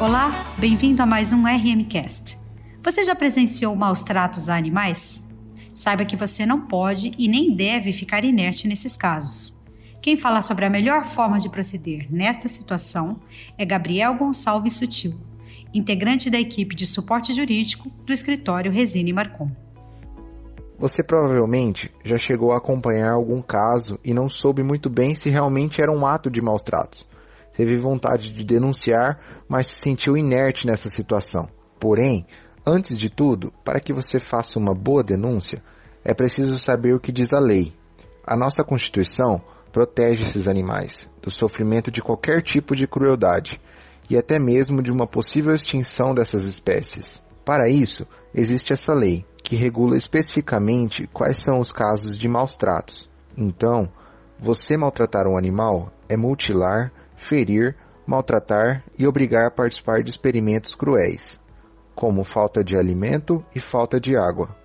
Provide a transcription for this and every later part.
Olá, bem-vindo a mais um RMcast. Você já presenciou maus tratos a animais? Saiba que você não pode e nem deve ficar inerte nesses casos. Quem fala sobre a melhor forma de proceder nesta situação é Gabriel Gonçalves Sutil, integrante da equipe de suporte jurídico do escritório Resine Marcon. Você provavelmente já chegou a acompanhar algum caso e não soube muito bem se realmente era um ato de maus tratos teve vontade de denunciar, mas se sentiu inerte nessa situação. Porém, antes de tudo, para que você faça uma boa denúncia, é preciso saber o que diz a lei. A nossa Constituição protege esses animais do sofrimento de qualquer tipo de crueldade e até mesmo de uma possível extinção dessas espécies. Para isso, existe essa lei, que regula especificamente quais são os casos de maus tratos. Então, você maltratar um animal é mutilar, ferir, maltratar e obrigar a participar de experimentos cruéis, como falta de alimento e falta de água.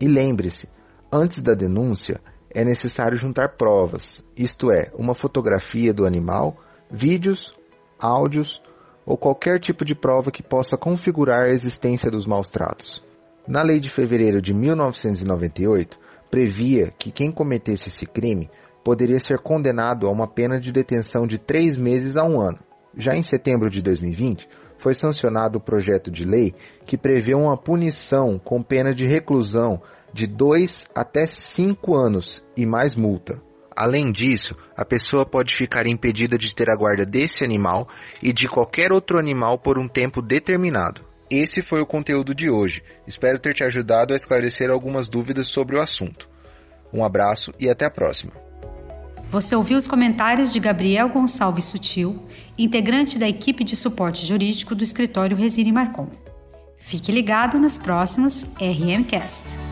E lembre-se, antes da denúncia, é necessário juntar provas, isto é, uma fotografia do animal, vídeos, áudios ou qualquer tipo de prova que possa configurar a existência dos maus tratos. Na lei de fevereiro de 1998, previa que quem cometesse esse crime poderia ser condenado a uma pena de detenção de três meses a um ano. Já em setembro de 2020, foi sancionado o projeto de lei que prevê uma punição com pena de reclusão de dois até cinco anos e mais multa. Além disso, a pessoa pode ficar impedida de ter a guarda desse animal e de qualquer outro animal por um tempo determinado. Esse foi o conteúdo de hoje. Espero ter te ajudado a esclarecer algumas dúvidas sobre o assunto. Um abraço e até a próxima. Você ouviu os comentários de Gabriel Gonçalves Sutil, integrante da equipe de suporte jurídico do escritório Resine Marcon. Fique ligado nos próximos RMcast.